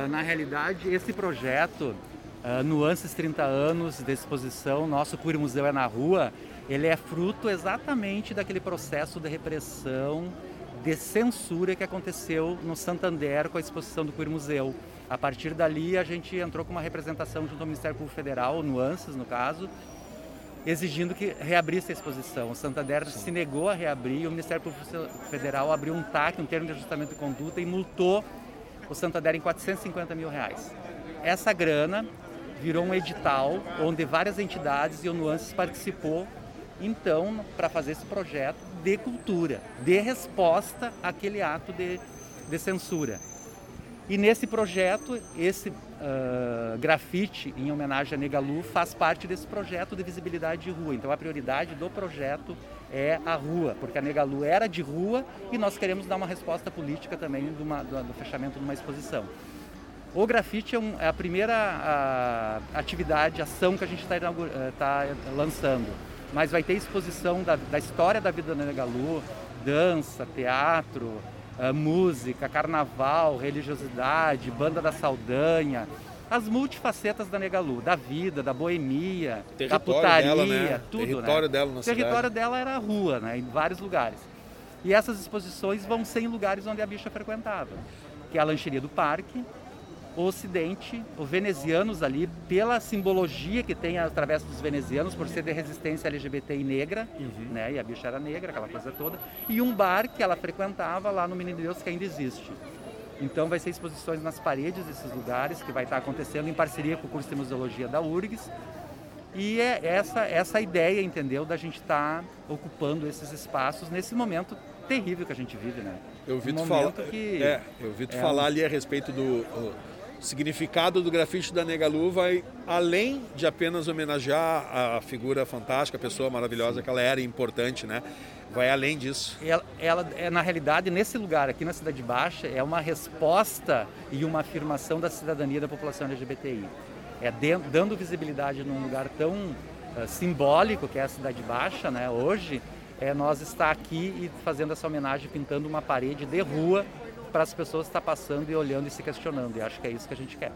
Uh, na realidade, esse projeto, uh, Nuances 30 anos de exposição, nosso Queer Museu é na rua, ele é fruto exatamente daquele processo de repressão, de censura que aconteceu no Santander com a exposição do Queer Museu. A partir dali, a gente entrou com uma representação junto ao Ministério Público Federal, Nuances no caso, exigindo que reabrisse a exposição. O Santander Sim. se negou a reabrir e o Ministério Público Federal abriu um TAC, um termo de ajustamento de conduta, e multou o Santander em 450 mil reais. Essa grana virou um edital onde várias entidades e o Nuances participou, então, para fazer esse projeto de cultura, de resposta àquele ato de, de censura. E nesse projeto, esse uh, grafite em homenagem a Negalu faz parte desse projeto de visibilidade de rua. Então a prioridade do projeto é a rua, porque a Negalu era de rua e nós queremos dar uma resposta política também do, uma, do, do fechamento de uma exposição. O grafite é, um, é a primeira a, atividade, ação que a gente está tá lançando. Mas vai ter exposição da, da história da vida da Negalu, dança, teatro, música, carnaval, religiosidade, banda da Saldanha, as multifacetas da Negalu, da vida, da boemia, da putaria, dela, né? tudo. O território né? dela na O território cidade. dela era a rua, né? em vários lugares. E essas exposições vão ser em lugares onde a bicha frequentava, que é a lancheria do parque, o Ocidente, os venezianos ali, pela simbologia que tem através dos venezianos, por ser de resistência LGBT e negra, uhum. né? E a bicha era negra, aquela coisa toda. E um bar que ela frequentava lá no Menino Deus, que ainda existe. Então vai ser exposições nas paredes desses lugares, que vai estar acontecendo em parceria com o curso de museologia da URGS. E é essa, essa ideia, entendeu, da gente estar tá ocupando esses espaços nesse momento terrível que a gente vive, né? Eu ouvi um tu, falar, que é, eu tu é falar ali a respeito do o significado do grafite da Negalu vai além de apenas homenagear a figura fantástica, a pessoa maravilhosa que ela era importante, né? Vai além disso. Ela, ela é na realidade nesse lugar aqui na Cidade Baixa é uma resposta e uma afirmação da cidadania da população LGBTI. É de, dando visibilidade num lugar tão uh, simbólico que é a Cidade Baixa, né? Hoje é nós estar aqui e fazendo essa homenagem, pintando uma parede de rua para as pessoas estar passando e olhando e se questionando. E acho que é isso que a gente quer.